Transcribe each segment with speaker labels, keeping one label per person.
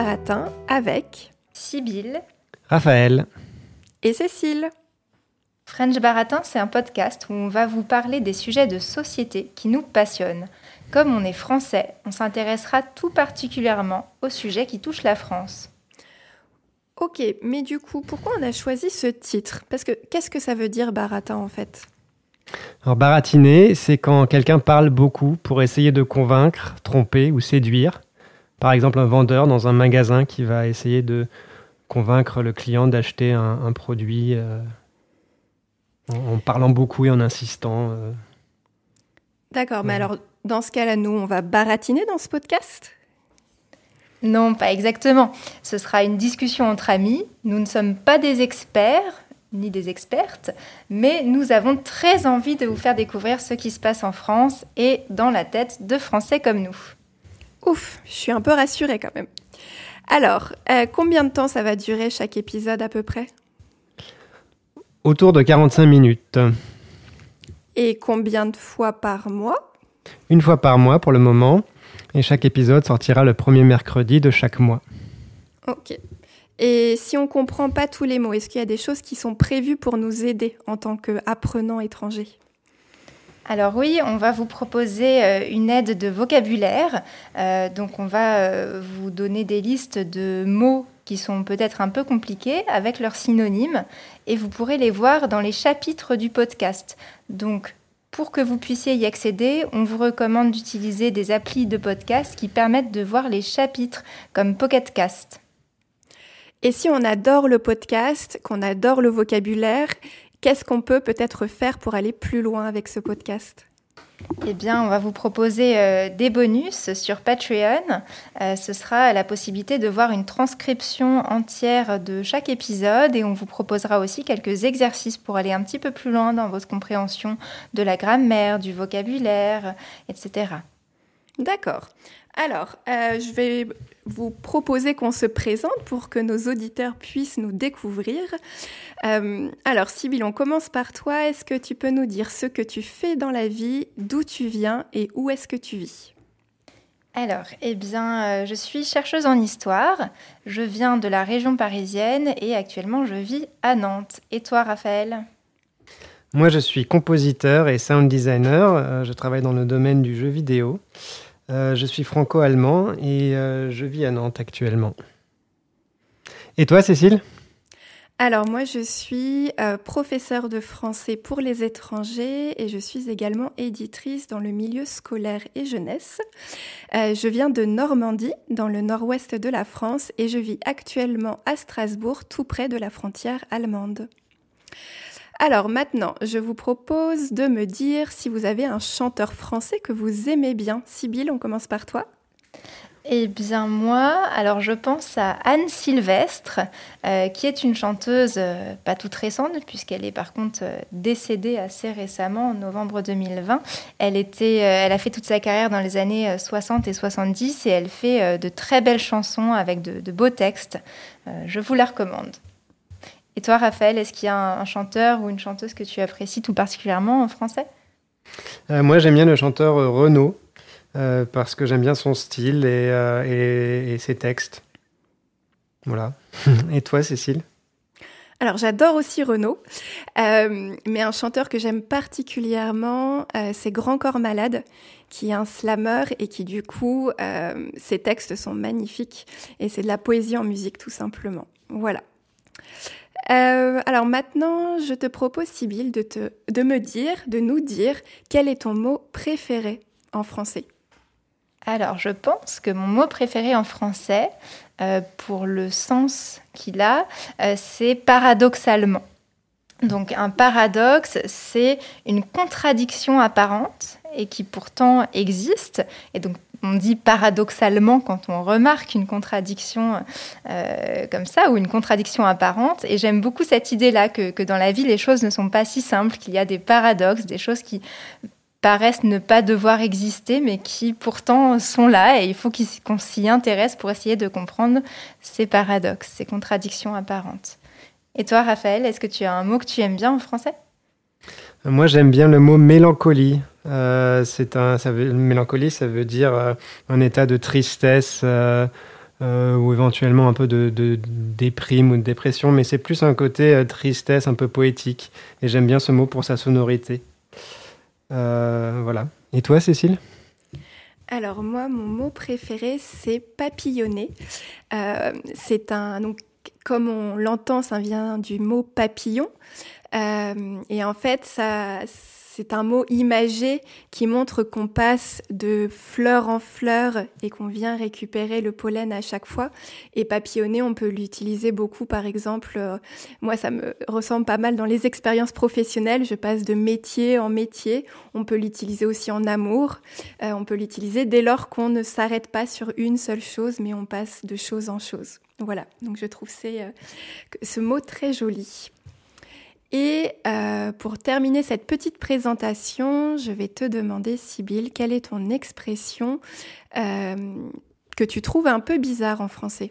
Speaker 1: Baratin avec
Speaker 2: Sibylle
Speaker 3: Raphaël
Speaker 1: et Cécile.
Speaker 2: French Baratin, c'est un podcast où on va vous parler des sujets de société qui nous passionnent. Comme on est français, on s'intéressera tout particulièrement aux sujets qui touchent la France.
Speaker 1: Ok, mais du coup, pourquoi on a choisi ce titre? Parce que qu'est-ce que ça veut dire baratin en fait?
Speaker 3: Alors baratiner, c'est quand quelqu'un parle beaucoup pour essayer de convaincre, tromper ou séduire. Par exemple, un vendeur dans un magasin qui va essayer de convaincre le client d'acheter un, un produit euh, en, en parlant beaucoup et en insistant. euh.
Speaker 1: D'accord, mais alors dans ce cas-là, nous, on va baratiner dans ce podcast?
Speaker 2: Non, pas exactement. Ce sera une discussion entre amis. Nous ne sommes pas des experts ni des expertes, mais nous avons très envie de vous faire découvrir ce qui se passe en France et dans la tête de Français comme nous.
Speaker 1: Ouf, je suis un peu rassurée quand même. Alors, euh, combien de temps ça va durer chaque épisode à peu près?
Speaker 3: Autour de 45 minutes.
Speaker 1: Et combien de fois par mois?
Speaker 3: Une fois par mois pour le moment. Et chaque épisode sortira le premier mercredi de chaque mois.
Speaker 1: Ok. Et si on comprend pas tous les mots, est-ce qu'il y a des choses qui sont prévues pour nous aider en tant qu'apprenants étrangers?
Speaker 2: Alors oui, on va vous proposer euh, une aide de vocabulaire. Euh, donc on va euh, vous donner des listes de mots qui sont peut-être un peu compliqués avec leurs synonymes et vous pourrez les voir dans les chapitres du podcast. Donc pour que vous puissiez y accéder, on vous recommande d'utiliser des applis de podcast qui permettent de voir les chapitres comme Pocket Cast.
Speaker 1: Et si on adore le podcast, qu'on adore le vocabulaire, qu'est-ce qu'on peut peut-être faire pour aller plus loin avec ce podcast?
Speaker 2: Eh bien, on va vous proposer euh, des bonus sur Patreon. Euh, ce sera la possibilité de voir une transcription entière de chaque épisode et on vous proposera aussi quelques exercices pour aller un petit peu plus loin dans votre compréhension de la grammaire, du vocabulaire, etc.
Speaker 1: D'accord. Alors, euh, je vais vous proposer qu'on se présente pour que nos auditeurs puissent nous découvrir. Euh, alors, Sybille, on commence par toi. Est-ce que tu peux nous dire ce que tu fais dans la vie, d'où tu viens et où est-ce que tu vis?
Speaker 2: Alors, eh bien, euh, je suis chercheuse en histoire. Je viens de la région parisienne et actuellement je vis à Nantes. Et toi, Raphaël?
Speaker 3: Moi, je suis compositeur et sound designer. Euh, je travaille dans le domaine du jeu vidéo. Euh, je suis franco-allemand et euh, je vis à Nantes actuellement. Et toi, Cécile?
Speaker 1: Alors moi, je suis euh, professeure de français pour les étrangers et je suis également éditrice dans le milieu scolaire et jeunesse. Je viens de Normandie, dans le nord-ouest de la France, et je vis actuellement à Strasbourg, tout près de la frontière allemande. Alors maintenant, je vous propose de me dire si vous avez un chanteur français que vous aimez bien. Sybille, on commence par toi.
Speaker 2: Eh bien moi, alors je pense à Anne Sylvestre, euh, qui est une chanteuse euh, pas toute récente, puisqu'elle est par contre euh, décédée assez récemment, en novembre 2020. Elle, était, elle a fait toute sa carrière dans les années euh, 60 et 70 et elle fait de très belles chansons avec de, de beaux textes. Je vous la recommande. Et toi, Raphaël, est-ce qu'il y a un, un chanteur ou une chanteuse que tu apprécies tout particulièrement en français?
Speaker 3: Euh, Moi, j'aime bien le chanteur euh, Renaud euh, parce que j'aime bien son style et, euh, et- et ses textes. Voilà. et toi, Cécile?
Speaker 1: Alors j'adore aussi Renaud, euh, mais un chanteur que j'aime particulièrement, euh, c'est Grand Corps Malade, qui est un slammer et qui du coup, euh, ses textes sont magnifiques et c'est de la poésie en musique tout simplement. Voilà. Euh, alors maintenant, je te propose, Sybille, de, te, de me dire, de nous dire quel est ton mot préféré en français.
Speaker 2: Alors, je pense que mon mot préféré en français, euh, pour le sens qu'il a, euh, c'est paradoxalement. Donc, un paradoxe, c'est une contradiction apparente et qui pourtant existe. Et donc, on dit paradoxalement quand on remarque une contradiction euh, comme ça ou une contradiction apparente. Et j'aime beaucoup cette idée-là que, que dans la vie, les choses ne sont pas si simples, qu'il y a des paradoxes, des choses qui paraissent ne pas devoir exister, mais qui pourtant sont là et il faut qu'on s'y intéresse pour essayer de comprendre ces paradoxes, ces contradictions apparentes. Et toi, Raphaël, est-ce que tu as un mot que tu aimes bien en français?
Speaker 3: Moi, j'aime bien le mot mélancolie. Euh, c'est un, ça veut, mélancolie, ça veut dire euh, un état de tristesse, euh, ou éventuellement un peu de, déprime ou de dépression, mais c'est plus un côté tristesse un peu poétique. Et j'aime bien ce mot pour sa sonorité. voilà. Et toi, Cécile?
Speaker 1: Alors moi, mon mot préféré, c'est papillonner. c'est un donc comme on l'entend, ça vient du mot papillon. Euh, et en fait, ça, c'est un mot imagé qui montre qu'on passe de fleur en fleur et qu'on vient récupérer le pollen à chaque fois. Et papillonner, on peut l'utiliser beaucoup, par exemple, euh, moi ça me ressemble pas mal dans les expériences professionnelles, je passe de métier en métier. On peut l'utiliser aussi en amour, euh, on peut l'utiliser dès lors qu'on ne s'arrête pas sur une seule chose, mais on passe de chose en chose. Voilà, donc je trouve ce mot très joli. Et euh, pour terminer cette petite présentation, je vais te demander, Sybille, quelle est ton expression euh, que tu trouves un peu bizarre en français?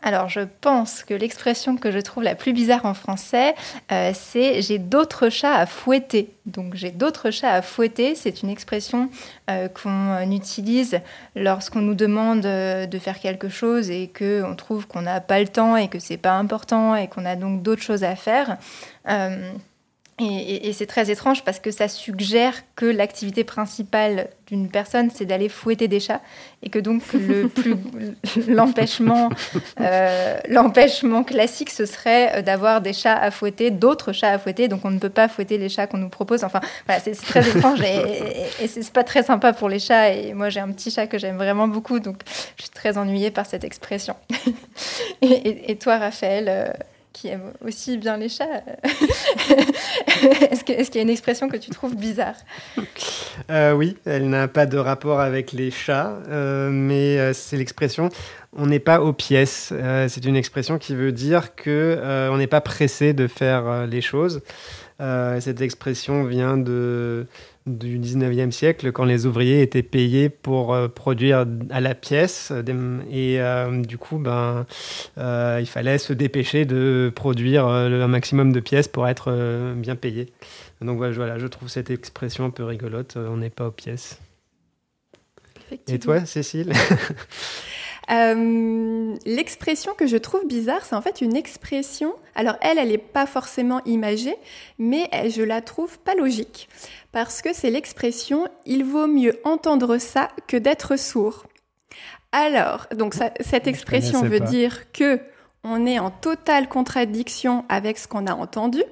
Speaker 2: Alors, je pense que l'expression que je trouve la plus bizarre en français, euh, c'est j'ai d'autres chats à fouetter. Donc, j'ai d'autres chats à fouetter, c'est une expression euh, qu'on utilise lorsqu'on nous demande euh, de faire quelque chose et qu'on trouve qu'on n'a pas le temps et que c'est pas important et qu'on a donc d'autres choses à faire. Et, c'est très étrange parce que ça suggère que l'activité principale d'une personne, c'est d'aller fouetter des chats, et que donc le plus l'empêchement, euh, l'empêchement classique, ce serait d'avoir des chats à fouetter, d'autres chats à fouetter. Donc on ne peut pas fouetter les chats qu'on nous propose. Enfin, voilà, c'est très étrange et, et, c'est pas très sympa pour les chats. Et moi, j'ai un petit chat que j'aime vraiment beaucoup, donc je suis très ennuyée par cette expression. et, toi, Raphaël euh, qui aime aussi bien les chats. Est-ce qu'il y a une expression que tu trouves bizarre?
Speaker 3: Euh, Oui, elle n'a pas de rapport avec les chats, euh, mais euh, c'est l'expression on n'est pas aux pièces. c'est une expression qui veut dire que on n'est pas pressé de faire les choses. Cette expression vient de du 19e siècle quand les ouvriers étaient payés pour euh, produire à la pièce et euh, du coup ben euh, il fallait se dépêcher de produire un maximum de pièces pour être bien payé. Donc voilà, je trouve cette expression un peu rigolote, on n'est pas aux pièces. Et toi, Cécile?
Speaker 1: L'expression que je trouve bizarre, c'est en fait une expression. Alors elle, elle n'est pas forcément imagée, mais je la trouve pas logique parce que c'est l'expression il vaut mieux entendre ça que d'être sourd. Alors, donc cette expression veut dire que on est en totale contradiction avec ce qu'on a entendu,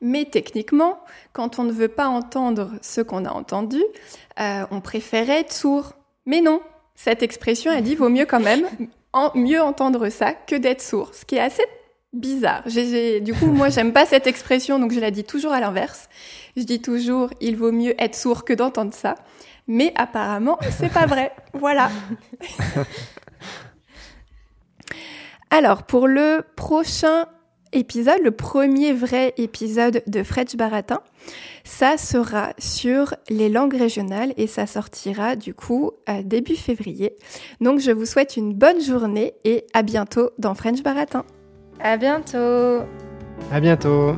Speaker 1: mais techniquement, quand on ne veut pas entendre ce qu'on a entendu, euh, on préférait être sourd. Mais non, cette expression a dit vaut mieux quand même mieux entendre ça que d'être sourd, ce qui est assez bizarre. du coup, moi, j'aime pas cette expression, donc je la dis toujours à l'inverse. Je dis toujours, il vaut mieux être sourd que d'entendre ça. Mais apparemment, c'est pas vrai. Voilà. Alors, pour le prochain épisode, le premier vrai épisode de French Baratin, ça sera sur les langues régionales et ça sortira du coup début février. Donc, je vous souhaite une bonne journée et à bientôt dans French Baratin.
Speaker 2: À bientôt.
Speaker 3: À bientôt.